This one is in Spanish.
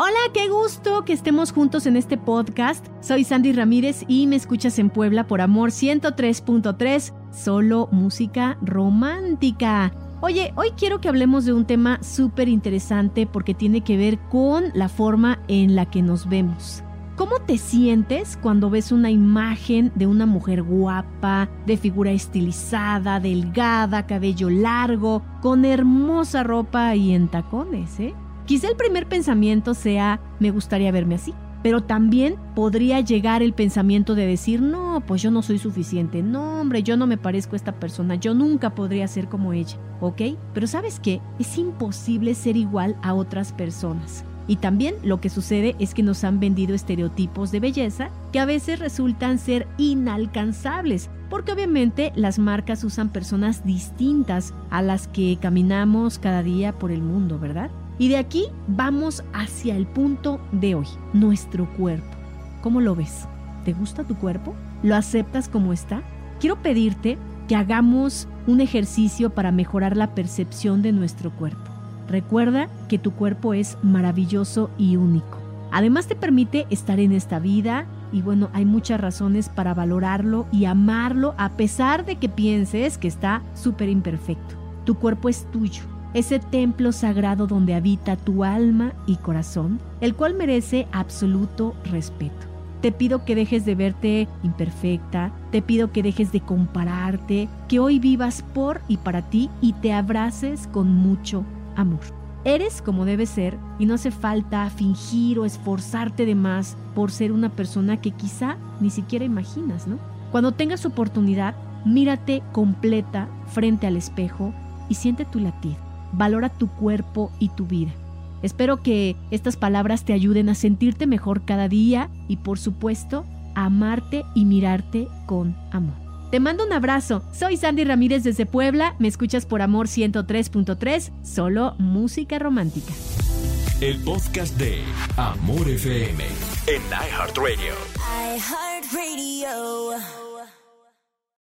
Hola, qué gusto que estemos juntos en este podcast. Soy Sandy Ramírez y me escuchas en Puebla por Amor 103.3, solo música romántica. Oye, hoy quiero que hablemos de un tema súper interesante porque tiene que ver con la forma en la que nos vemos. ¿Cómo te sientes cuando ves una imagen de una mujer guapa, de figura estilizada, delgada, cabello largo, con hermosa ropa y en tacones, eh? Quizá el primer pensamiento sea, me gustaría verme así. Pero también podría llegar el pensamiento de decir, no, pues yo no soy suficiente, no, hombre, yo no me parezco a esta persona, yo nunca podría ser como ella, ¿ok? Pero sabes qué, es imposible ser igual a otras personas. Y también lo que sucede es que nos han vendido estereotipos de belleza que a veces resultan ser inalcanzables, porque obviamente las marcas usan personas distintas a las que caminamos cada día por el mundo, ¿verdad? Y de aquí vamos hacia el punto de hoy, nuestro cuerpo. ¿Cómo lo ves? ¿Te gusta tu cuerpo? ¿Lo aceptas como está? Quiero pedirte que hagamos un ejercicio para mejorar la percepción de nuestro cuerpo. Recuerda que tu cuerpo es maravilloso y único. Además te permite estar en esta vida y bueno, hay muchas razones para valorarlo y amarlo a pesar de que pienses que está súper imperfecto. Tu cuerpo es tuyo ese templo sagrado donde habita tu alma y corazón, el cual merece absoluto respeto. Te pido que dejes de verte imperfecta, te pido que dejes de compararte, que hoy vivas por y para ti y te abraces con mucho amor. Eres como debes ser y no hace falta fingir o esforzarte de más por ser una persona que quizá ni siquiera imaginas, ¿no? Cuando tengas oportunidad, mírate completa frente al espejo y siente tu latido valora tu cuerpo y tu vida. Espero que estas palabras te ayuden a sentirte mejor cada día y por supuesto a amarte y mirarte con amor. Te mando un abrazo. Soy Sandy Ramírez desde Puebla. Me escuchas por Amor 103.3, solo música romántica. El podcast de Amor FM en iHeartRadio. iHeartRadio.